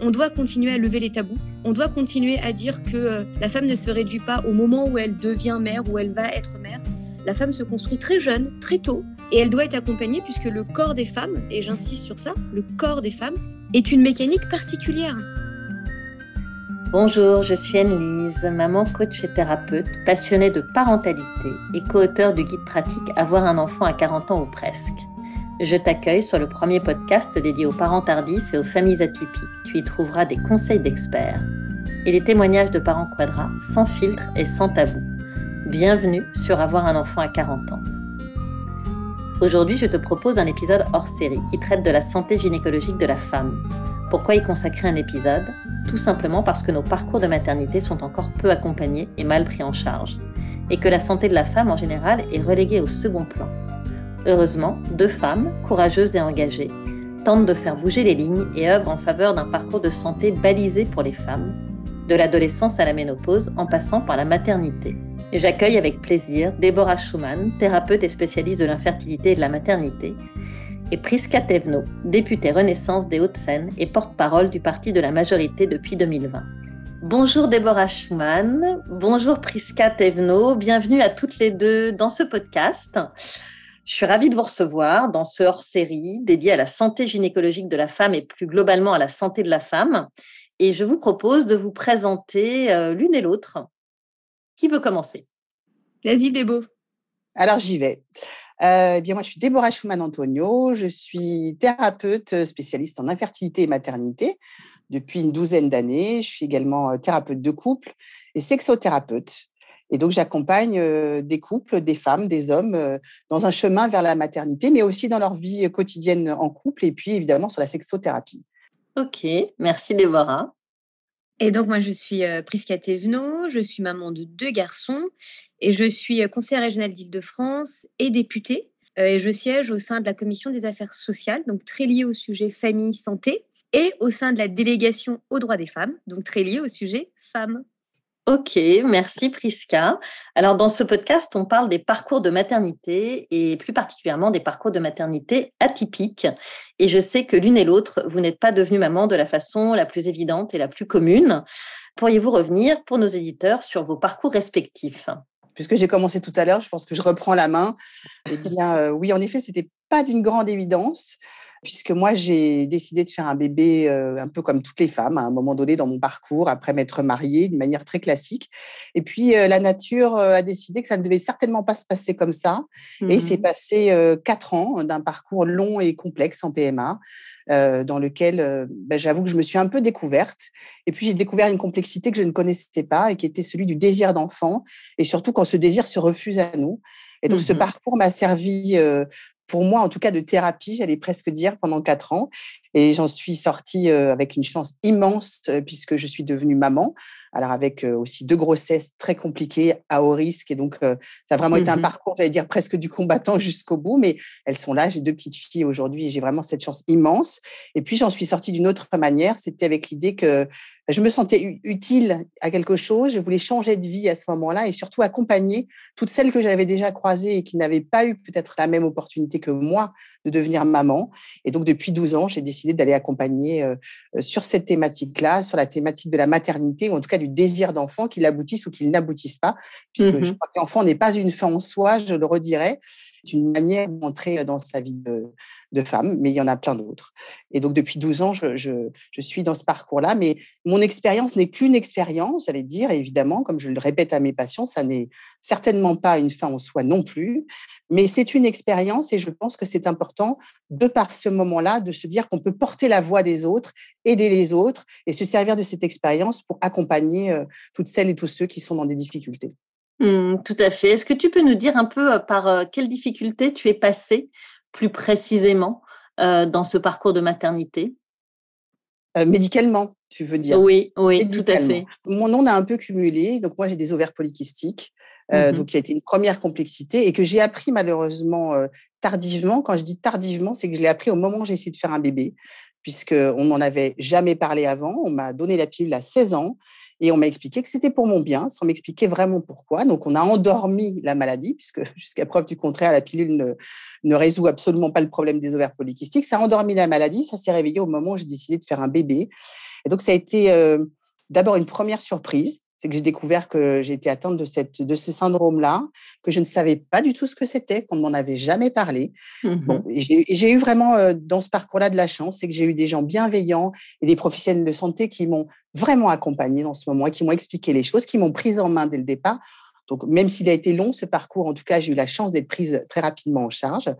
on doit continuer à lever les tabous, on doit continuer à dire que euh, la femme ne se réduit pas au moment où elle devient mère, où elle va être mère. La femme se construit très jeune, très tôt, et elle doit être accompagnée puisque le corps des femmes, et j'insiste sur ça, le corps des femmes est une mécanique particulière. Bonjour, je suis Anne-Lise, maman, coach et thérapeute, passionnée de parentalité et co-auteur du guide pratique Avoir un enfant à 40 ans ou presque. Je t'accueille sur le premier podcast dédié aux parents tardifs et aux familles atypiques. Tu y trouveras des conseils d'experts et des témoignages de parents quadras sans filtre et sans tabou. Bienvenue sur Avoir un enfant à 40 ans. Aujourd'hui, je te propose un épisode hors série qui traite de la santé gynécologique de la femme. Pourquoi y consacrer un épisode? Tout simplement parce que nos parcours de maternité sont encore peu accompagnés et mal pris en charge, et que la santé de la femme en général est reléguée au second plan. Heureusement, deux femmes, courageuses et engagées, tentent de faire bouger les lignes et œuvrent en faveur d'un parcours de santé balisé pour les femmes, de l'adolescence à la ménopause en passant par la maternité. J'accueille avec plaisir Déborah Schumann, thérapeute et spécialiste de l'infertilité et de la maternité, et Priska Tevno, députée Renaissance des Hauts-de-Seine et porte-parole du Parti de la majorité depuis 2020. Bonjour Déborah Schumann, bonjour Priska Tevno, bienvenue à toutes les deux dans ce podcast. Je suis ravie de vous recevoir dans ce hors-série dédié à la santé gynécologique de la femme et plus globalement à la santé de la femme. Et je vous propose de vous présenter euh, l'une et l'autre. Qui veut commencer? Vas-y, Débo. Alors, j'y vais. Euh, eh bien, moi, je suis Déborah Schumann-Antonio. Je suis thérapeute spécialiste en infertilité et maternité depuis une douzaine d'années. Je suis également euh, thérapeute de couple et sexothérapeute. Et donc, j'accompagne des couples, des femmes, des hommes dans un chemin vers la maternité, mais aussi dans leur vie quotidienne en couple et puis évidemment sur la sexothérapie. Ok, merci Déborah. Et donc, moi, je suis Prisca Thévenot, je suis maman de deux garçons et je suis conseillère régionale d'Île-de-France et députée. et je siège au sein de la commission des affaires sociales, donc très liée au sujet famille-santé, et au sein de la délégation aux droits des femmes, donc très liée au sujet femmes. Ok, merci Priska. Alors dans ce podcast, on parle des parcours de maternité et plus particulièrement des parcours de maternité atypiques. Et je sais que l'une et l'autre, vous n'êtes pas devenue maman de la façon la plus évidente et la plus commune. Pourriez-vous revenir pour nos éditeurs sur vos parcours respectifs? Puisque j'ai commencé tout à l'heure, je pense que je reprends la main. Eh bien, euh, oui, en effet, c'était pas d'une grande évidence puisque moi, j'ai décidé de faire un bébé un peu comme toutes les femmes à un moment donné dans mon parcours, après m'être mariée d'une manière très classique. Et puis, la nature a décidé que ça ne devait certainement pas se passer comme ça. Et il s'est mmh passé quatre ans d'un parcours long et complexe en PMA, dans lequel ben, j'avoue que je me suis un peu découverte. Et puis, j'ai découvert une complexité que je ne connaissais pas et qui était celui du désir d'enfant, et surtout quand ce désir se refuse à nous. Et donc, ce mmh parcours m'a servi pour moi, en tout cas, de thérapie, j'allais presque dire, pendant quatre ans. Et j'en suis sortie avec une chance immense puisque je suis devenue maman. Alors avec aussi deux grossesses très compliquées, à haut risque. Et donc, ça a vraiment été un mmh parcours, j'allais dire, presque du combattant jusqu'au bout. Mais elles sont là. J'ai deux petites filles aujourd'hui et j'ai vraiment cette chance immense. Et puis, j'en suis sortie d'une autre manière. C'était avec l'idée que je me sentais utile à quelque chose, je voulais changer de vie à ce moment-là et surtout accompagner toutes celles que j'avais déjà croisées et qui n'avaient pas eu peut-être la même opportunité que moi de devenir maman. Et donc, depuis 12 ans, j'ai décidé d'aller accompagner euh, euh, sur cette thématique-là, sur la thématique de la maternité, ou en tout cas du désir d'enfant, qu'il aboutisse ou qu'il n'aboutisse pas, puisque je mmh crois que l'enfant n'est pas une fin en soi, je le redirais, une manière d'entrer dans sa vie de, femme, mais il y en a plein d'autres. Et donc, depuis 12 ans, je, je, suis dans ce parcours-là, mais mon expérience n'est qu'une expérience, j'allais dire, et évidemment, comme je le répète à mes patients, ça n'est certainement pas une fin en soi non plus, mais c'est une expérience et je pense que c'est important, de par ce moment-là, de se dire qu'on peut porter la voix des autres, aider les autres et se servir de cette expérience pour accompagner toutes celles et tous ceux qui sont dans des difficultés. Mmh, tout à fait. Est-ce que tu peux nous dire un peu euh, par euh, quelles difficultés tu es passé plus précisément dans ce parcours de maternité? Médicalement, tu veux dire? Oui, oui, tout à fait. Mon nom a un peu cumulé. Donc moi, j'ai des ovaires polykystiques. Mmh donc, qui a été une première complexité et que j'ai appris malheureusement tardivement. Quand je dis tardivement, c'est que je l'ai appris au moment où j'ai essayé de faire un bébé, puisqu'on n'en avait jamais parlé avant. On m'a donné la pilule à 16 ans et on m'a expliqué que c'était pour mon bien, sans m'expliquer vraiment pourquoi. Donc, on a endormi la maladie, puisque jusqu'à preuve du contraire, la pilule ne, résout absolument pas le problème des ovaires polykystiques. Ça a endormi la maladie, ça s'est réveillé au moment où j'ai décidé de faire un bébé. Et donc, ça a été d'abord une première surprise c'est que j'ai découvert que j'étais atteinte de, cette, de ce syndrome-là, que je ne savais pas du tout ce que c'était, qu'on ne m'en avait jamais parlé. Bon, mmh j'ai eu vraiment dans ce parcours-là de la chance, c'est que j'ai eu des gens bienveillants et des professionnels de santé qui m'ont vraiment accompagnée dans ce moment, qui m'ont expliqué les choses, qui m'ont prise en main dès le départ donc, même s'il a été long, ce parcours, en tout cas, j'ai eu la chance d'être prise très rapidement en charge.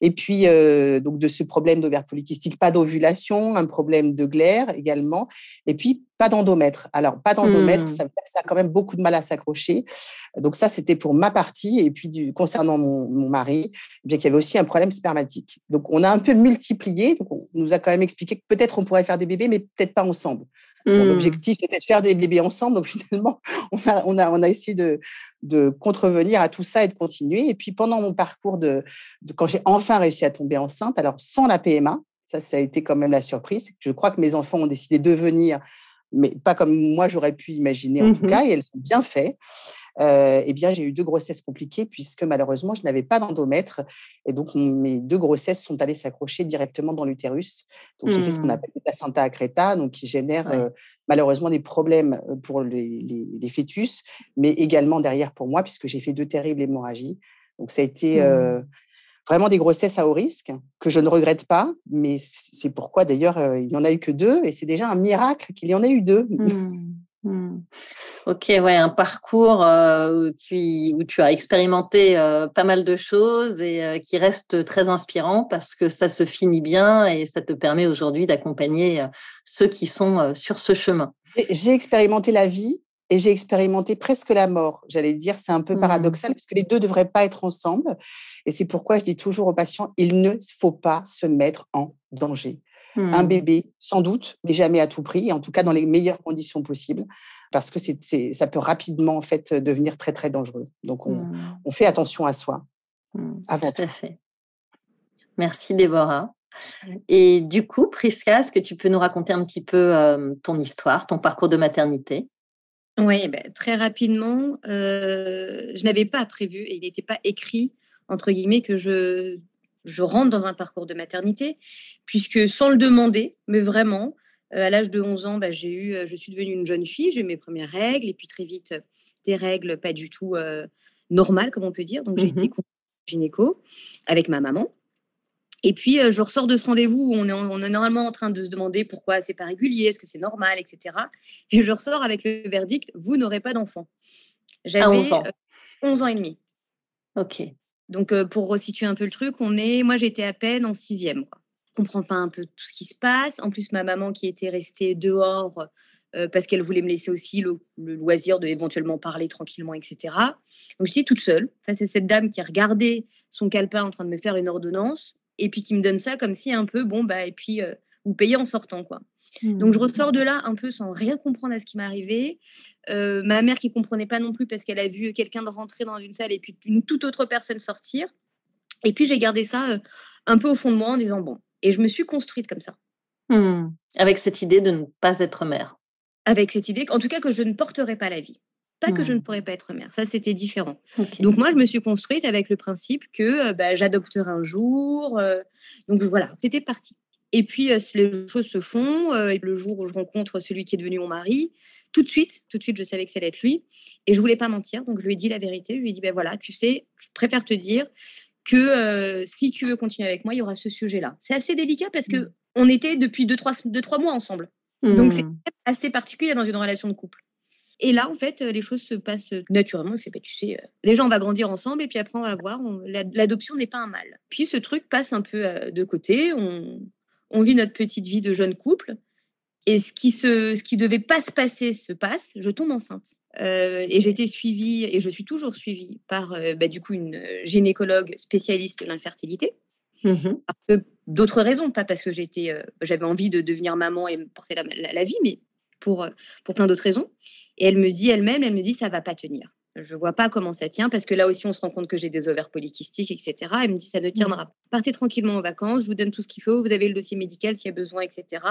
Et puis, euh, donc, de ce problème d'ovaire polycystique, pas d'ovulation, un problème de glaire également. Et puis, pas d'endomètre. Alors, pas d'endomètre, mmh. ça veut dire que ça a quand même beaucoup de mal à s'accrocher. Donc, ça, c'était pour ma partie. Et puis, du, concernant mon, mon mari, eh bien qu'il y avait aussi un problème spermatique. Donc, on a un peu multiplié. Donc, on nous a quand même expliqué que peut-être on pourrait faire des bébés, mais peut-être pas ensemble. Mmh. L'objectif était de faire des bébés ensemble. Donc finalement, on a, on a, on a essayé de, de, contrevenir à tout ça et de continuer. Et puis pendant mon parcours, de, quand j'ai enfin réussi à tomber enceinte, alors sans la PMA, ça, ça a été quand même la surprise. Je crois que mes enfants ont décidé de venir, mais pas comme moi j'aurais pu imaginer en tout mmh cas, et elles ont bien fait. Euh, eh bien, j'ai eu deux grossesses compliquées puisque malheureusement, je n'avais pas d'endomètre. Et donc, mes deux grossesses sont allées s'accrocher directement dans l'utérus. Donc, j'ai fait ce qu'on mmh. appelle le placenta accreta, donc qui génère euh, malheureusement des problèmes pour les, les, fœtus, mais également derrière pour moi, puisque j'ai fait deux terribles hémorragies. Donc, ça a été mmh. vraiment des grossesses à haut risque que je ne regrette pas, mais c'est pourquoi d'ailleurs il n'y en a eu que deux, et c'est déjà un miracle qu'il y en ait eu deux. Mmh. Mmh. Ok, ouais, un parcours euh, qui, où tu as expérimenté euh, pas mal de choses et euh, qui reste très inspirant parce que ça se finit bien et ça te permet aujourd'hui d'accompagner ceux qui sont sur ce chemin. J'ai expérimenté la vie et j'ai expérimenté presque la mort. J'allais dire, c'est un peu mmh. paradoxal parce que les deux ne devraient pas être ensemble. Et c'est pourquoi je dis toujours aux patients, il ne faut pas se mettre en danger. Un mmh. bébé, sans doute, mais jamais à tout prix, en tout cas dans les meilleures conditions possibles, parce que c'est, ça peut rapidement en fait devenir très très dangereux. Donc on, mmh. on fait attention à soi. Mmh. Avant tout. fait. Merci Déborah. Et du coup, Priska, est-ce que tu peux nous raconter un petit peu ton histoire, ton parcours de maternité? Oui, ben, très rapidement. je n'avais pas prévu et il n'était pas écrit entre guillemets que je je rentre dans un parcours de maternité, puisque sans le demander, mais vraiment, euh, à l'âge de 11 ans, bah, j'ai eu, euh, je suis devenue une jeune fille, j'ai eu mes premières règles, et puis très vite, des règles pas du tout euh, normales, comme on peut dire. Donc, j'ai été mmh gynéco avec ma maman. Et puis, je ressors de ce rendez-vous où on est, on est normalement en train de se demander pourquoi c'est pas régulier, est-ce que c'est normal, etc. Et je ressors avec le verdict, vous n'aurez pas d'enfant. J'avais 11 ans. 11 ans et demi. Ok. Donc, pour resituer un peu le truc, on est, moi j'étais à peine en sixième. Quoi. Je comprends pas un peu tout ce qui se passe. En plus, ma maman qui était restée dehors parce qu'elle voulait me laisser aussi le, loisir de éventuellement parler tranquillement, etc. Donc j'étais toute seule face à cette dame qui regardait son calepin en train de me faire une ordonnance et puis qui me donne ça comme si un peu bon bah et puis vous payez en sortant quoi. Donc je mmh. ressors de là un peu sans rien comprendre à ce qui m'arrivait. Euh, ma mère qui comprenait pas non plus parce qu'elle a vu quelqu'un de rentrer dans une salle et puis une toute autre personne sortir. Et puis j'ai gardé ça euh, un peu au fond de moi en disant bon. Et je me suis construite comme ça. Mmh. Avec cette idée de ne pas être mère. Avec cette idée, en tout cas que je ne porterai pas la vie. Pas que je ne mmh. pourrais pas être mère, ça c'était différent. Donc moi je me suis construite avec le principe que euh, bah, j'adopterai un jour. donc voilà, c'était parti. Et puis, les choses se font. et le jour où je rencontre celui qui est devenu mon mari, tout de suite, tout de suite, je savais que ça allait être lui. Et je voulais pas mentir, donc je lui ai dit la vérité. Je lui ai dit, ben voilà, tu sais, je préfère te dire que si tu veux continuer avec moi, il y aura ce sujet-là. C'est assez délicat parce que mmh. on était depuis deux trois, deux, trois mois ensemble. Donc, c'est mmh. assez particulier dans une relation de couple. Et là, en fait, les choses se passent naturellement. Il fait, bah, tu sais, déjà, on va grandir ensemble et puis après, on va voir. L'adoption n'est pas un mal. Puis ce truc passe un peu de côté. On, on vit notre petite vie de jeune couple. Et ce qui se, ce qui devait pas se passer se passe. Je tombe enceinte. Euh, et j'ai été suivie, et je suis toujours suivie par euh, bah, du coup une gynécologue spécialiste de l'infertilité. Mmh d'autres raisons, pas parce que j'étais, euh, j'avais envie de devenir maman et me porter la, vie, mais pour, pour plein d'autres raisons. Et elle me dit elle-même, elle me dit ça va pas tenir. Je vois pas comment ça tient parce que là aussi, on se rend compte que j'ai des ovaires polykystiques, etc. Elle me dit ça ne tiendra pas. Partez tranquillement en vacances, je vous donne tout ce qu'il faut, vous avez le dossier médical s'il y a bevoir, etc.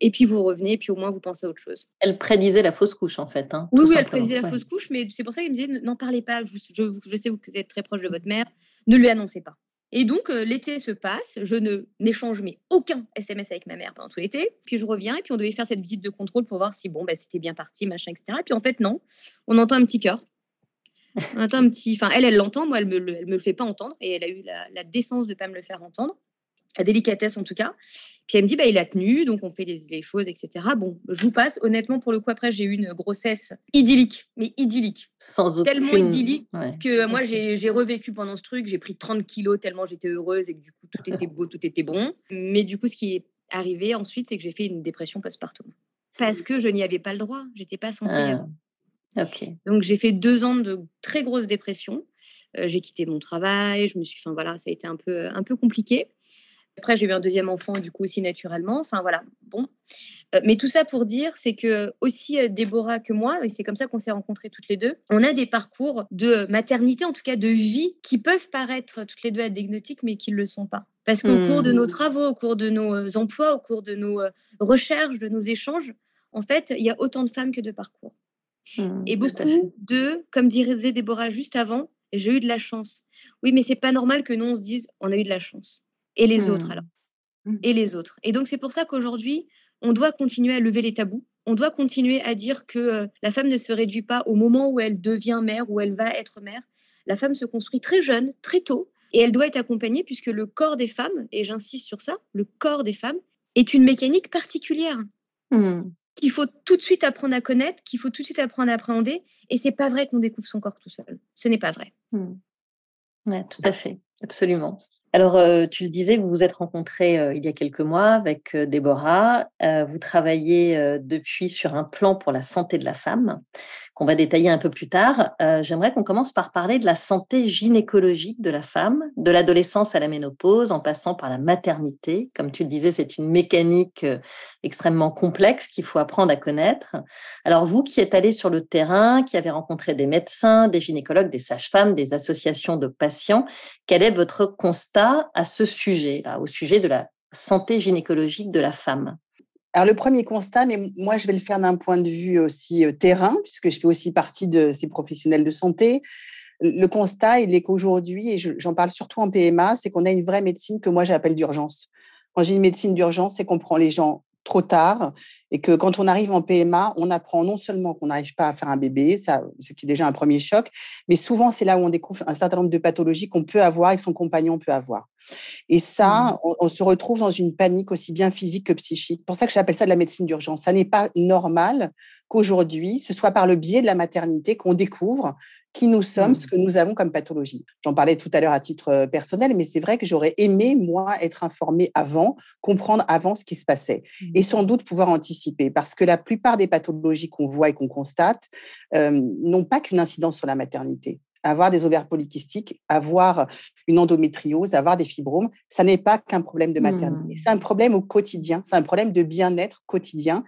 Et puis vous revenez, et puis au moins vous pensez à autre chose. Elle prédisait la fausse couche en fait. Hein, oui, oui, elle prédisait la fausse couche, mais c'est pour ça qu'elle me disait n'en parlez pas. Je, je, sais que vous êtes très proche de votre mère, ne lui annoncez pas. Et donc, l'été se passe, je ne n'échange mais aucun SMS avec ma mère pendant tout l'été. Puis je reviens et puis on devait faire cette visite de contrôle pour voir si bon, bah, c'était bien parti, machin, etc. Et puis en fait, non, on entend un petit cœur. Un petit. Enfin, elle, elle l'entend, moi, elle me, me le fait pas entendre et elle a eu la, la décence de pas me le faire entendre la délicatesse en tout cas. Puis elle me dit, bah, il a tenu, donc on fait les, choses, etc. Bon, je vous passe. Honnêtement, pour le coup, après, j'ai eu une grossesse idyllique, mais idyllique. Sans Tellement idyllique que moi, j'ai revécu pendant ce truc. J'ai pris 30 kilos tellement j'étais heureuse et que du coup, tout était beau, tout était bon. Mais du coup, ce qui est arrivé ensuite, c'est que j'ai fait une dépression postpartum. Parce que je n'y avais pas le droit. J'étais pas censée. Ah. Donc j'ai fait deux ans de très grosse dépression. Euh, j'ai quitté mon travail. Je me suis, enfin voilà, ça a été un peu un peu compliqué. Après, j'ai eu un deuxième enfant, du coup, aussi naturellement. Enfin, voilà. Bon. Euh, mais tout ça pour dire, c'est que aussi euh, Déborah que moi, et c'est comme ça qu'on s'est rencontrés toutes les deux, on a des parcours de maternité, en tout cas de vie, qui peuvent paraître toutes les deux anecdotiques, mais qui ne le sont pas. Parce qu'au cours de nos mmh. travaux, au cours de nos emplois, au cours de nos recherches, de nos échanges, en fait, il y a autant de femmes que de parcours. Mmh, et beaucoup de, comme disait Déborah juste avant, j'ai eu de la chance. Oui, mais c'est pas normal que nous on se dise on a eu de la chance et les autres mmh. alors. Mmh. Et les autres. Et donc c'est pour ça qu'aujourd'hui, on doit continuer à lever les tabous. On doit continuer à dire que la femme ne se réduit pas au moment où elle devient mère, où elle va être mère. La femme se construit très jeune, très tôt, et elle doit être accompagnée puisque le corps des femmes, et j'insiste sur ça, le corps des femmes est une mécanique particulière mmh. Qu'il faut tout de suite apprendre à connaître, qu'il faut tout de suite apprendre à appréhender. Et c'est pas vrai qu'on découvre son corps tout seul. Ce n'est pas vrai. Oui, tout à fait, absolument. Alors, euh, tu le disais, vous vous êtes rencontrés euh, il y a quelques mois avec euh, Déborah. vous travaillez depuis sur un plan pour la santé de la femme qu'on va détailler un peu plus tard. J'aimerais qu'on commence par parler de la santé gynécologique de la femme, de l'adolescence à la ménopause, en passant par la maternité. Comme tu le disais, c'est une mécanique extrêmement complexe qu'il faut apprendre à connaître. Alors, vous qui êtes allé sur le terrain, qui avez rencontré des médecins, des gynécologues, des sages-femmes, des associations de patients, quel est votre constat à ce sujet, là, au sujet de la santé gynécologique de la femme? Alors, le premier constat, mais moi, je vais le faire d'un point de vue aussi euh, terrain, puisque je fais aussi partie de ces professionnels de santé. Le constat, il est qu'aujourd'hui, et j'en parle surtout en PMA, c'est qu'on a une vraie médecine que moi, j'appelle d'urgence. Quand j'ai une médecine d'urgence, c'est qu'on prend les gens trop tard et que quand on arrive en PMA, on apprend non seulement qu'on n'arrive pas à faire un bébé, ça, ce qui est déjà un premier choc, mais souvent c'est là où on découvre un certain nombre de pathologies qu'on peut avoir et que son compagnon peut avoir. Et ça, mmh. on, se retrouve dans une panique aussi bien physique que psychique. pour ça que j'appelle ça de la médecine d'urgence. Ça n'est pas normal qu'aujourd'hui, ce soit par le biais de la maternité qu'on découvre qui nous sommes, ce mmh. que nous avons comme pathologie. J'en parlais tout à l'heure à titre euh, personnel, mais c'est vrai que j'aurais aimé, moi, être informée avant, comprendre avant ce qui se passait mmh. et sans doute pouvoir anticiper, parce que la plupart des pathologies qu'on voit et qu'on constate euh, n'ont pas qu'une incidence sur la maternité. Avoir des ovaires polykystiques, avoir une endométriose, avoir des fibromes, ça n'est pas qu'un problème de maternité. Mmh. C'est un problème au quotidien, c'est un problème de bien-être quotidien.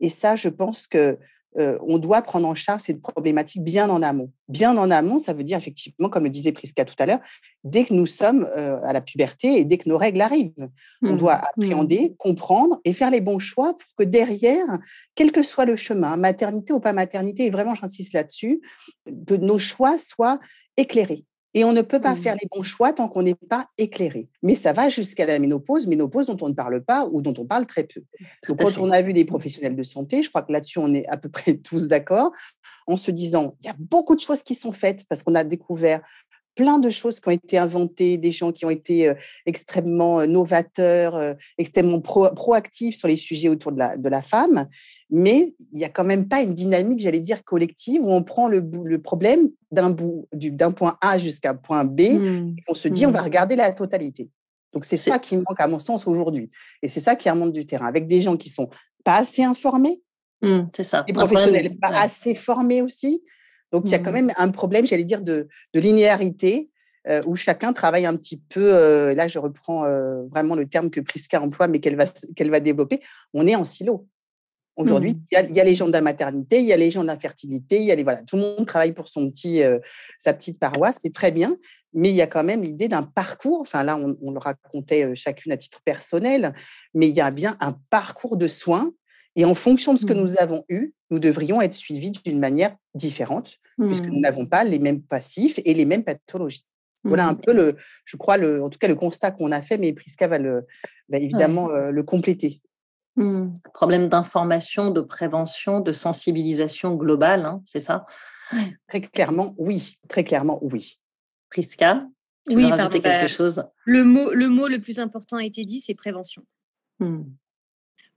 Et ça, je pense que euh, on doit prendre en charge cette problématique bien en amont. Bien en amont, ça veut dire effectivement, comme le disait Prisca tout à l'heure, dès que nous sommes euh, à la puberté et dès que nos règles arrivent, on mmh. doit mmh. appréhender, comprendre et faire les bons choix pour que derrière, quel que soit le chemin, maternité ou pas maternité, et vraiment j'insiste là-dessus, que nos choix soient éclairés. Et on ne peut pas mmh. faire les bons choix tant qu'on n'est pas éclairé. Mais ça va jusqu'à la ménopause, ménopause dont on ne parle pas ou dont on parle très peu. Donc, quand on a vu des professionnels de santé, je crois que là-dessus, on est à peu près tous d'accord, en se disant, il y a beaucoup de choses qui sont faites parce qu'on a découvert plein de choses qui ont été inventées, des gens qui ont été euh, extrêmement euh, novateurs, euh, extrêmement proactifs sur les sujets autour de la, de la femme mais il n'y a quand même pas une dynamique, j'allais dire, collective où on prend le, le problème d'un bout, d'un point A jusqu'à point B, mmh. et on se dit, on va mmh. regarder la totalité. Donc, c'est ça qui manque, à mon sens, aujourd'hui. Et c'est ça qui remonte du terrain, avec des gens qui sont pas assez informés, mmh, c'est ça. des professionnels pas assez formés aussi. Donc, il y a quand même un problème, j'allais dire, de, de linéarité euh, où chacun travaille un petit peu. Euh, là, je reprends euh, vraiment le terme que Prisca emploie, mais qu'elle va, qu'elle va développer. On est en silo. Aujourd'hui, mmh. il y, a les gens de la maternité, il y a les gens de l'infertilité, il y a les voilà, tout le monde travaille pour son petit, euh, sa petite paroisse, c'est très bien, mais il y a quand même l'idée d'un parcours. Enfin là, on, le racontait chacune à titre personnel, mais il y a bien un parcours de soins. Et en fonction de ce que mmh. nous avons eu, nous devrions être suivis d'une manière différente, puisque nous mmh. n'avons pas les mêmes passifs et les mêmes pathologies. Voilà un peu le, je crois, le, en tout cas le constat qu'on a fait, mais Prisca va, le, va évidemment le compléter. Mmh. Problème d'information, de prévention, de sensibilisation globale, hein, c'est ça? Très clairement, oui. Très clairement, oui. Prisca, tu oui, veux rajouter quelque bah, chose? le mot, le mot le plus important a été dit, c'est prévention. Mmh.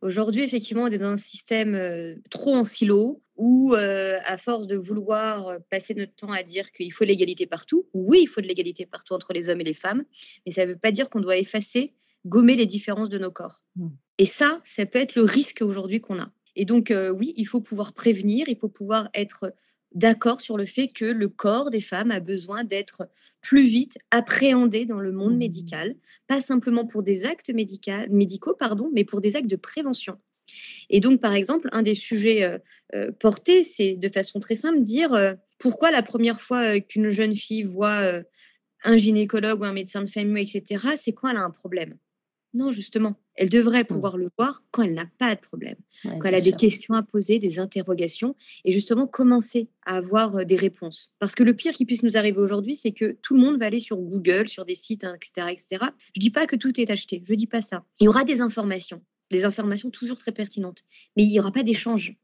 Aujourd'hui, effectivement, on est dans un système euh, trop en silo où, euh, à force de vouloir euh, passer notre temps à dire qu'il faut l'égalité partout, oui, il faut de l'égalité partout entre les hommes et les femmes, mais ça ne veut pas dire qu'on doit effacer, gommer les différences de nos corps. Mmh. Et ça, ça peut être le risque aujourd'hui qu'on a. Et donc, oui, il faut pouvoir prévenir, il faut pouvoir être d'accord sur le fait que le corps des femmes a besoin d'être plus vite appréhendé dans le monde mmh. médical, pas simplement pour des actes médicaux, pardon, mais pour des actes de prévention. Et donc, par exemple, un des sujets euh, euh, portés, c'est de façon très simple dire euh, pourquoi la première fois qu'une jeune fille voit un gynécologue ou un médecin de famille, etc., c'est quand elle a un problème? Non, justement, elle devrait mmh. pouvoir le voir quand elle n'a pas de problème, quand elle a des questions à poser, des interrogations, et justement commencer à avoir des réponses. Parce que le pire qui puisse nous arriver aujourd'hui, c'est que tout le monde va aller sur Google, sur des sites, etc., hein, etc. Je dis pas que tout est acheté, je dis pas ça. Il y aura des informations, des informations toujours très pertinentes, mais il n'y aura pas d'échange.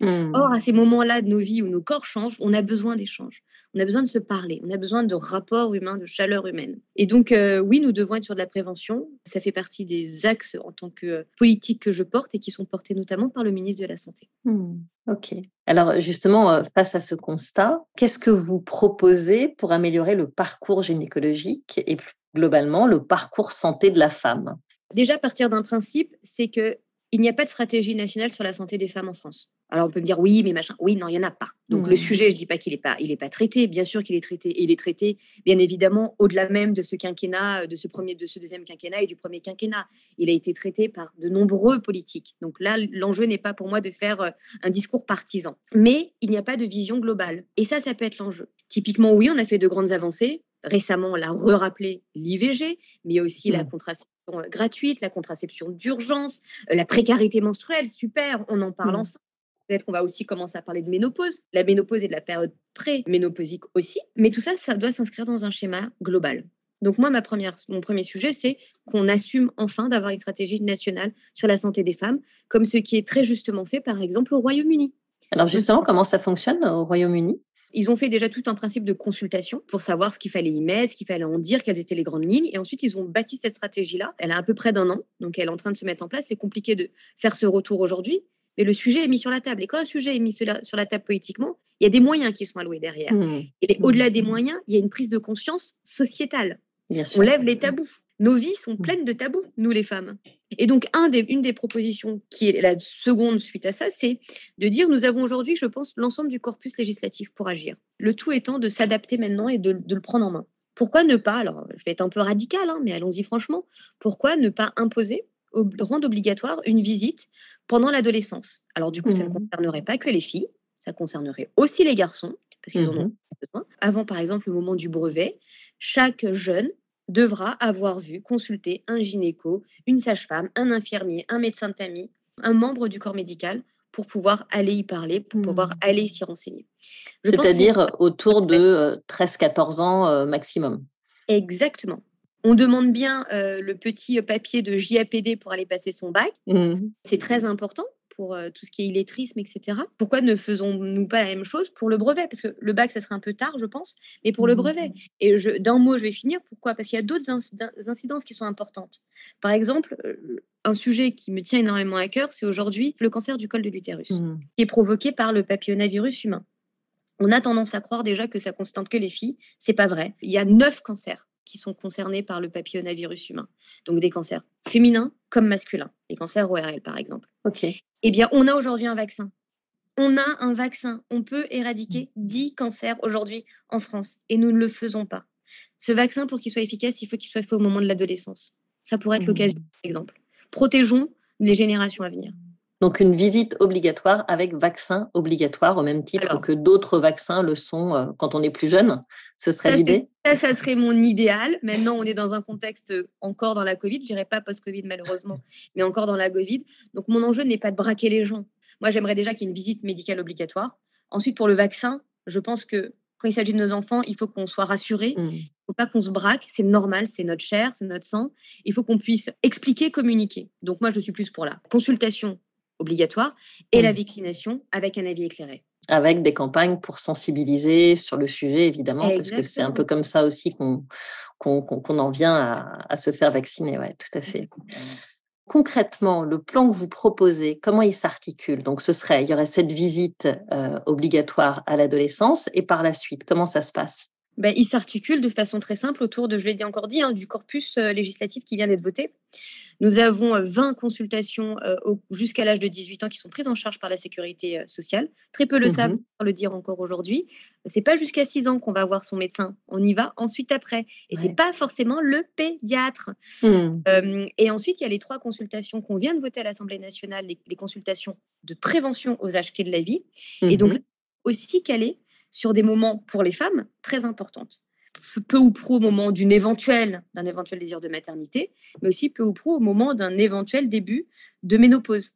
Mmh. Or, à ces moments-là de nos vies où nos corps changent, on a besoin d'échanges. On a besoin de se parler, on a besoin de rapports humains, de chaleur humaine. Et donc, euh, oui, nous devons être sur de la prévention. Ça fait partie des axes en tant que euh, politique que je porte et qui sont portés notamment par le ministre de la Santé. Mmh. Ok. Alors, justement, euh, face à ce constat, qu'est-ce que vous proposez pour améliorer le parcours gynécologique et plus globalement le parcours santé de la femme? Déjà, partir d'un principe, c'est que il n'y a pas de stratégie nationale sur la santé des femmes en France. Alors on peut me dire oui, mais machin. Oui, non, il y en a pas. Donc le mmh. sujet, je dis pas qu'il est pas, il est pas traité. Bien sûr qu'il est traité. Et il est traité, bien évidemment, au-delà même de ce quinquennat, de ce premier, de ce deuxième quinquennat et du premier quinquennat. Il a été traité par de nombreux politiques. Donc là, l'enjeu n'est pas pour moi de faire euh, un discours partisan, mais il n'y a pas de vision globale. Et ça, ça peut être l'enjeu. Typiquement, oui, on a fait de grandes avancées. Récemment, on l'a re-rappelé l'IVG, mais aussi la mmh. contraception euh, gratuite, la contraception d'urgence, euh, la précarité menstruelle. Super, on en parle mmh. ensemble Peut-être qu'on va aussi commencer à parler de ménopause. La ménopause et de la période pré-ménopausique aussi. Mais tout ça, ça doit s'inscrire dans un schéma global. Donc moi, ma première, mon premier sujet, c'est qu'on assume enfin d'avoir une stratégie nationale sur la santé des femmes, comme ce qui est très justement fait, par exemple, au Royaume-Uni. Alors justement, comment ça fonctionne au Royaume-Uni? Ils ont fait déjà tout un principe de consultation pour savoir ce qu'il fallait y mettre, ce qu'il fallait en dire, quelles étaient les grandes lignes. Et ensuite, ils ont bâti cette stratégie-là. Elle a à peu près d'un an, donc elle est en train de se mettre en place. C'est compliqué de faire ce retour aujourd'hui, mais le sujet est mis sur la table. Et quand un sujet est mis sur la, table politiquement, il y a des moyens qui sont alloués derrière. Mmh. Et mmh. au-delà des moyens, il y a une prise de conscience sociétale. On lève les tabous. Nos vies sont mmh. pleines de tabous, nous les femmes. Et donc, un des, une des propositions qui est la seconde suite à ça, c'est de dire nous avons aujourd'hui, je pense, l'ensemble du corpus législatif pour agir. Le tout étant de s'adapter maintenant et de, le prendre en main. Pourquoi ne pas, alors je vais être un peu radical, hein, mais allons-y franchement, pourquoi ne pas imposer rendre obligatoire une visite pendant l'adolescence. Alors du coup, ça ne mmh. concernerait pas que les filles, ça concernerait aussi les garçons, parce qu'ils en ont mmh besoin. Avant, par exemple, le moment du brevet, chaque jeune devra avoir vu, consulter un gynéco, une sage-femme, un infirmier, un médecin de famille, un membre du corps médical pour pouvoir aller y parler, pour pouvoir mmh. aller s'y renseigner. C'est-à-dire autour de 13-14 ans euh, maximum. Exactement. On demande bien euh, le petit papier de JAPD pour aller passer son bac. Mmh. C'est très important pour euh, tout ce qui est illettrisme, etc. Pourquoi ne faisons-nous pas la même chose pour le brevet? Parce que le bac, ça serait un peu tard, je pense, mais pour le mmh. brevet. Et d'un mot, je vais finir. Pourquoi? Parce qu'il y a d'autres incidences qui sont importantes. Par exemple, euh, un sujet qui me tient énormément à cœur, c'est aujourd'hui le cancer du col de l'utérus, mmh. qui est provoqué par le papillomavirus humain. On a tendance à croire déjà que ça concerne que les filles. C'est pas vrai. Il y a neuf cancers qui sont concernés par le papillomavirus humain. Donc des cancers féminins comme masculins, les cancers ORL par exemple. Ok. Eh bien, on a aujourd'hui un vaccin. On a un vaccin. On peut éradiquer 10 cancers aujourd'hui en France et nous ne le faisons pas. Ce vaccin, pour qu'il soit efficace, il faut qu'il soit fait au moment de l'adolescence. Ça pourrait être mmh. l'occasion, par exemple. Protégeons les générations à venir. Donc une visite obligatoire avec vaccin obligatoire au même titre que d'autres vaccins le sont euh, quand on est plus jeune. Ce serait l'idée Ça, ça serait mon idéal. Maintenant, on est dans un contexte encore dans la Covid. Je dirais pas post-Covid malheureusement, mais encore dans la Covid. Donc mon enjeu n'est pas de braquer les gens. Moi, j'aimerais déjà qu'il y ait une visite médicale obligatoire. Ensuite, pour le vaccin, je pense que quand il s'agit de nos enfants, il faut qu'on soit rassuré. Mmh. faut pas qu'on se braque, c'est normal, c'est notre chair, c'est notre sang. Il faut qu'on puisse expliquer, communiquer. Donc moi, je suis plus pour la consultation obligatoire et la mmh. vaccination avec un avis éclairé. Avec des campagnes pour sensibiliser sur le sujet, évidemment, parce que c'est un peu comme ça aussi qu'on qu'on en vient à, à, se faire vacciner. Ouais, tout à fait concrètement, le plan que vous proposez, comment il s'articule? Donc, ce serait, il y aurait cette visite euh, obligatoire à l'adolescence et par la suite, comment ça se passe? Ben, il s'articule de façon très simple autour de, je l'ai encore dit, hein, du corpus euh, législatif qui vient d'être voté. Nous avons 20 euh, consultations euh, jusqu'à l'âge de 18 ans qui sont prises en charge par la sécurité sociale. Très peu le mmh savent, pour le dire encore aujourd'hui. C'est pas jusqu'à 6 ans qu'on va voir son médecin. On y va ensuite après. Et c'est pas forcément le pédiatre. Mmh. et ensuite, il y a les trois consultations qu'on vient de voter à l'Assemblée nationale, les, consultations de prévention aux âges clés de la vie. Et donc, mmh aussi calées sur des moments pour les femmes très importantes. Peu ou prou au moment d'une éventuelle, d'un éventuel désir de maternité, mais aussi peu ou prou au moment d'un éventuel début de ménopause.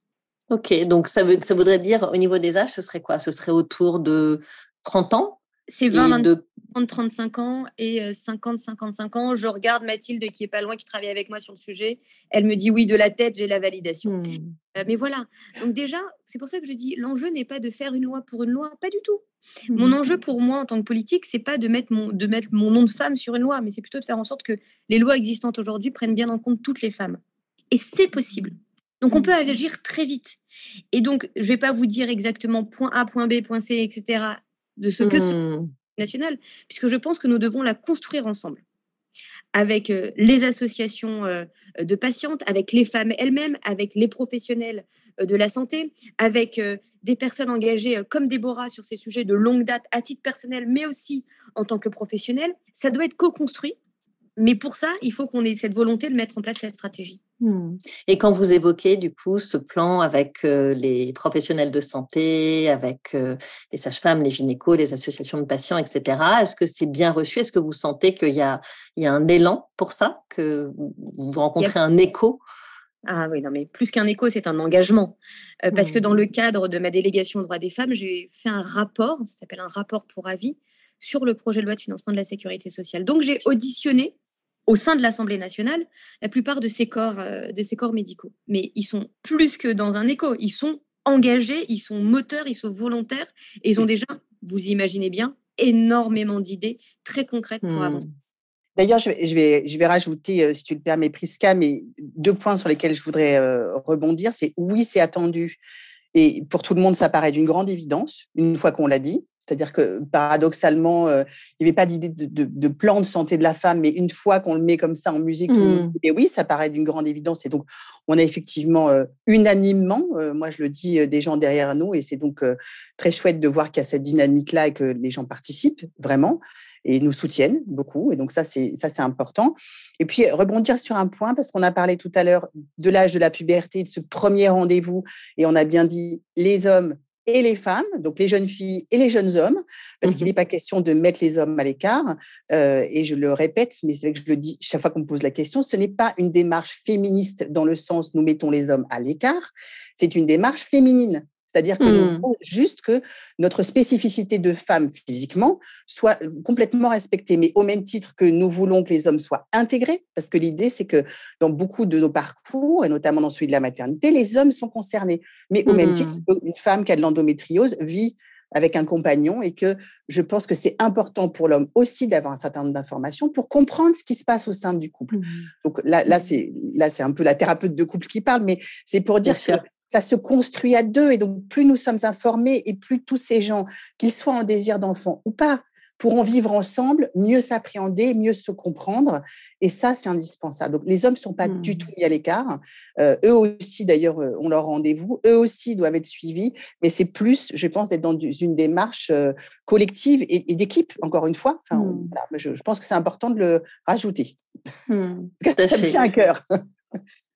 Ok, donc ça, veut, ça voudrait dire au niveau des âges, ce serait quoi? Ce serait autour de 30 ans? C'est 20, de... 35 ans et 50, euh, 55 ans. Je regarde Mathilde qui est pas loin, qui travaille avec moi sur le sujet. Elle me dit oui de la tête, j'ai la validation. Hmm. Euh, mais voilà. Donc déjà, c'est pour ça que je dis l'enjeu n'est pas de faire une loi pour une loi, pas du tout. Mon mmh. enjeu pour moi en tant que politique, c'est pas de mettre, mon, de mettre mon nom de femme sur une loi, mais c'est plutôt de faire en sorte que les lois existantes aujourd'hui prennent bien en compte toutes les femmes. Et c'est possible. Donc on mmh. peut agir très vite. Et donc, je vais pas vous dire exactement point A, point B, point C, etc. de ce que mmh. National, puisque je pense que nous devons la construire ensemble avec euh, les associations euh, de patientes, avec les femmes elles-mêmes, avec les professionnels euh, de la santé, avec des personnes engagées comme Déborah sur ces sujets de longue date à titre personnel, mais aussi en tant que professionnel. Ça doit être co-construit, mais pour ça, il faut qu'on ait cette volonté de mettre en place cette stratégie. Mmh. Et quand vous évoquez du coup ce plan avec les professionnels de santé, avec les sages-femmes, les gynécos, les associations de patients, etc., est-ce que c'est bien reçu? Est-ce que vous sentez qu'il y a, il y a un élan pour ça, que vous rencontrez un écho? Ah oui, non, mais plus qu'un écho, c'est un engagement. parce que dans le mmh. cadre de ma délégation aux droits des femmes, j'ai fait un rapport, ça s'appelle un rapport pour avis, sur le projet de loi de financement de la sécurité sociale. Donc j'ai auditionné au sein de l'Assemblée nationale la plupart de ces corps, euh, de ces corps médicaux. Mais ils sont plus que dans un écho, ils sont engagés, ils sont moteurs, ils sont volontaires et ils ont déjà, vous imaginez bien, énormément d'idées très concrètes pour mmh. avancer. D'ailleurs, je vais, je, vais, je vais rajouter, euh, si tu le permets, Prisca, mais deux points sur lesquels je voudrais euh, rebondir. C'est oui, c'est attendu. Et pour tout le monde, ça paraît d'une grande évidence, une fois qu'on l'a dit. C'est-à-dire que paradoxalement, euh, il n'y avait pas d'idée de, plan de santé de la femme, mais une fois qu'on le met comme ça en musique, mmh. oui, ça paraît d'une grande évidence. Et donc, on a effectivement euh, unanimement, euh, moi je le dis, des gens derrière nous, et c'est donc très chouette de voir qu'il y a cette dynamique-là et que les gens participent vraiment et nous soutiennent beaucoup. Et donc ça, c'est ça, c'est important. Et puis rebondir sur un point parce qu'on a parlé tout à l'heure de l'âge de la puberté, de ce premier rendez-vous, et on a bien dit les hommes et les femmes, donc les jeunes filles et les jeunes hommes, parce qu'il mmh n'est pas question de mettre les hommes à l'écart. Euh, et je le répète, mais c'est vrai que je le dis chaque fois qu'on me pose la question, ce n'est pas une démarche féministe dans le sens nous mettons les hommes à l'écart, c'est une démarche féminine. C'est-à-dire que nous mmh. voulons juste que notre spécificité de femme physiquement soit complètement respectée, mais au même titre que nous voulons que les hommes soient intégrés, parce que l'idée, c'est que dans beaucoup de nos parcours, et notamment dans celui de la maternité, les hommes sont concernés. Mais au même titre mmh. qu'une femme qui a de l'endométriose vit avec un compagnon et que je pense que c'est important pour l'homme aussi d'avoir un certain nombre d'informations pour comprendre ce qui se passe au sein du couple. Mmh. Donc là, là c'est là c'est un peu la thérapeute de couple qui parle, mais c'est pour dire que ça se construit à deux. Et donc, plus nous sommes informés et plus tous ces gens, qu'ils soient en désir d'enfant ou pas, pourront vivre ensemble, mieux s'appréhender, mieux se comprendre. Et ça, c'est indispensable. Donc, les hommes ne sont pas du mmh. tout mis à l'écart. Euh, eux aussi, d'ailleurs, euh, ont leur rendez-vous. Eux aussi doivent être suivis. Mais c'est plus, je pense, d'être dans une démarche euh, collective et, d'équipe, encore une fois. Enfin, mmh. je, pense que c'est important de le rajouter. Mmh. ça me tient à cœur.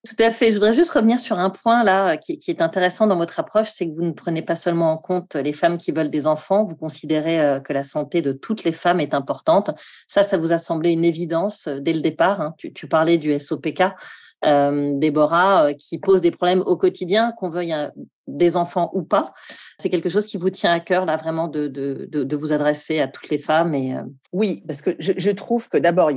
Tout à fait. Je voudrais juste revenir sur un point là qui, est intéressant dans votre approche, c'est que vous ne prenez pas seulement en compte les femmes qui veulent des enfants, vous considérez euh, que la santé de toutes les femmes est importante. Ça, ça vous a semblé une évidence euh, dès le départ. Hein. Tu, parlais du SOPK, Déborah, qui pose des problèmes au quotidien, qu'on veuille des enfants ou pas. C'est quelque chose qui vous tient à cœur, là, vraiment, de, de, de, vous adresser à toutes les femmes. Et, Oui, parce que je, trouve que d'abord,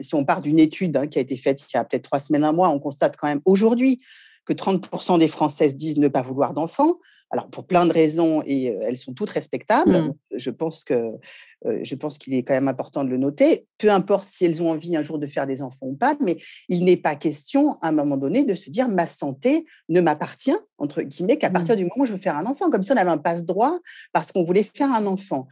si on part d'une étude hein, qui a été faite il y a peut-être trois semaines, un mois, on constate quand même aujourd'hui que 30% des Françaises disent ne pas vouloir d'enfants. Alors, pour plein de raisons, et elles sont toutes respectables, mmh. je pense que je pense qu'il est quand même important de le noter. Peu importe si elles ont envie un jour de faire des enfants ou pas, mais il n'est pas question à un moment donné de se dire ma santé ne m'appartient, entre guillemets, qu'à partir mmh. du moment où je veux faire un enfant, comme si on avait un passe-droit parce qu'on voulait faire un enfant.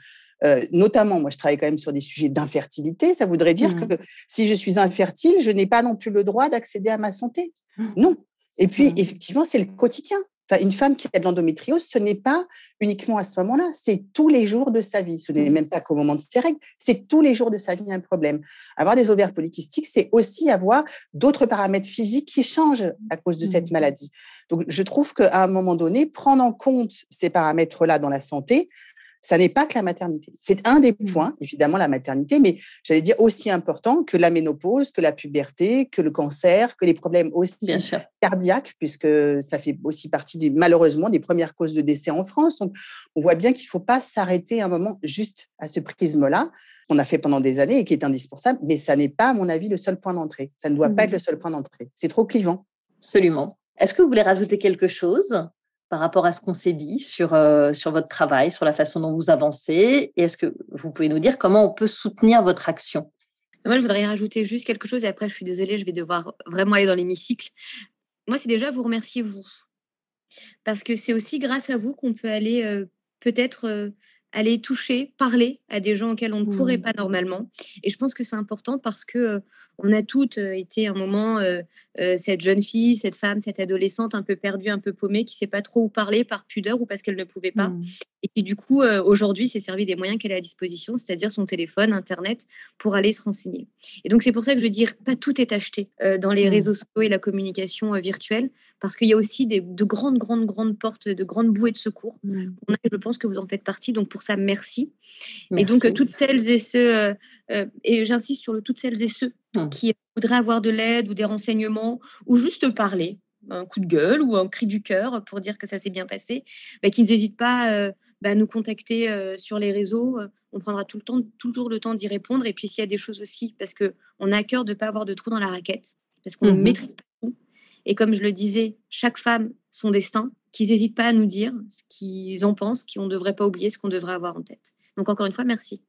notamment, moi, je travaille quand même sur des sujets d'infertilité. Ça voudrait dire mmh. que si je suis infertile, je n'ai pas non plus le droit d'accéder à ma santé. Non. Et puis, effectivement, c'est le quotidien une femme qui a de l'endométriose, ce n'est pas uniquement à ce moment-là, c'est tous les jours de sa vie. Ce n'est même pas qu'au moment de ses règles, c'est tous les jours de sa vie un problème. Avoir des ovaires polykystiques, c'est aussi avoir d'autres paramètres physiques qui changent à cause de cette mmh. maladie. Donc, je trouve qu'à un moment donné, prendre en compte ces paramètres-là dans la santé, ça n'est pas que la maternité. C'est un des mmh. points, évidemment, la maternité, mais j'allais dire aussi important que la ménopause, que la puberté, que le cancer, que les problèmes aussi cardiaques, puisque ça fait aussi partie, des, malheureusement, des premières causes de décès en France. Donc, on voit bien qu'il ne faut pas s'arrêter un moment juste à ce prisme-là qu'on a fait pendant des années et qui est indispensable, mais ça n'est pas, à mon avis, le seul point d'entrée. Ça ne doit pas être mmh. le seul point d'entrée. C'est trop clivant. Absolument. Est-ce que vous voulez rajouter quelque chose? Par rapport à ce qu'on s'est dit sur, euh, sur votre travail, sur la façon dont vous avancez Et est-ce que vous pouvez nous dire comment on peut soutenir votre action? Moi, je voudrais rajouter juste quelque chose et après, je suis désolée, je vais devoir vraiment aller dans l'hémicycle. Moi, c'est déjà vous remercier, vous. Parce que c'est aussi grâce à vous qu'on peut aller euh, peut-être euh, aller toucher, parler à des gens auxquels on ne pourrait mmh. pas normalement. Et je pense que c'est important parce que on a toutes été un moment cette jeune fille, cette femme, cette adolescente un peu perdue, un peu paumée, qui sait pas trop où parler par pudeur ou parce qu'elle ne pouvait pas, mmh. Et qui du coup aujourd'hui s'est servi des moyens qu'elle a à disposition, c'est-à-dire son téléphone, internet, pour aller se renseigner. Et donc c'est pour ça que je veux dire, pas tout est acheté dans les mmh. réseaux sociaux et la communication virtuelle, parce qu'il y a aussi des, de grandes, grandes, grandes portes, de grandes bouées de secours. je pense que vous en faites partie. Donc pour ça, merci. Et donc toutes celles et ceux, et j'insiste sur le toutes celles et ceux Mmh. qui voudraient avoir de l'aide ou des renseignements ou juste parler, un coup de gueule ou un cri du cœur pour dire que ça s'est bien passé, bah, qu'ils n'hésitent pas euh, bah, nous contacter euh, sur les réseaux. On prendra tout le temps, toujours le temps d'y répondre. Et puis s'il y a des choses aussi, parce qu'on a à cœur de ne pas avoir de trou dans la raquette, parce qu'on ne mmh maîtrise pas tout. Et comme je le disais, chaque femme, son destin, qu'ils n'hésitent pas à nous dire ce qu'ils en pensent, qu'on ne devrait pas oublier, ce qu'on devrait avoir en tête. Donc encore une fois, merci.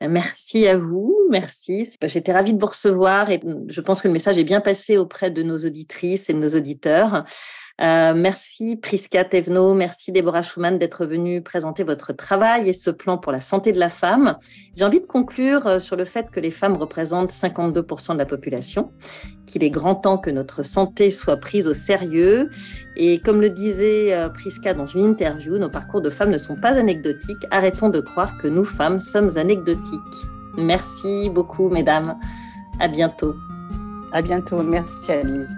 Merci à vous, merci. J'étais ravie de vous recevoir et je pense que le message est bien passé auprès de nos auditrices et de nos auditeurs. Euh, merci Priska Tevno, merci Déborah Schumann d'être venue présenter votre travail et ce plan pour la santé de la femme. J'ai envie de conclure euh, sur le fait que les femmes représentent 52% de la population, qu'il est grand temps que notre santé soit prise au sérieux. Et comme le disait euh, Priska dans une interview, nos parcours de femmes ne sont pas anecdotiques. Arrêtons de croire que nous, femmes, sommes anecdotiques. Merci beaucoup, mesdames. À bientôt. À bientôt. Merci, Alice.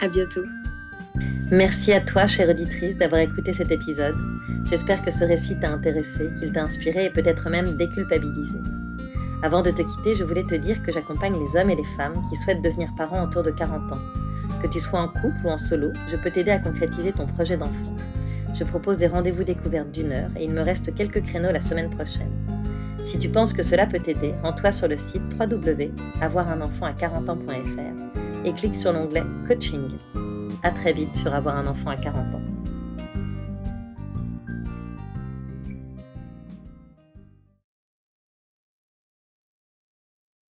À bientôt. Merci à toi, chère auditrice, d'avoir écouté cet épisode. J'espère que ce récit t'a intéressé, qu'il t'a inspiré et peut-être même déculpabilisé. Avant de te quitter, je voulais te dire que j'accompagne les hommes et les femmes qui souhaitent devenir parents autour de 40 ans. Que tu sois en couple ou en solo, je peux t'aider à concrétiser ton projet d'enfant. Je propose des rendez-vous découvertes d'une heure et il me reste quelques créneaux la semaine prochaine. Si tu penses que cela peut t'aider, rends-toi sur le site www.avoirunenfant à 40ans.fr et clique sur l'onglet Coaching. Très vite sur Avoir un enfant à 40 ans.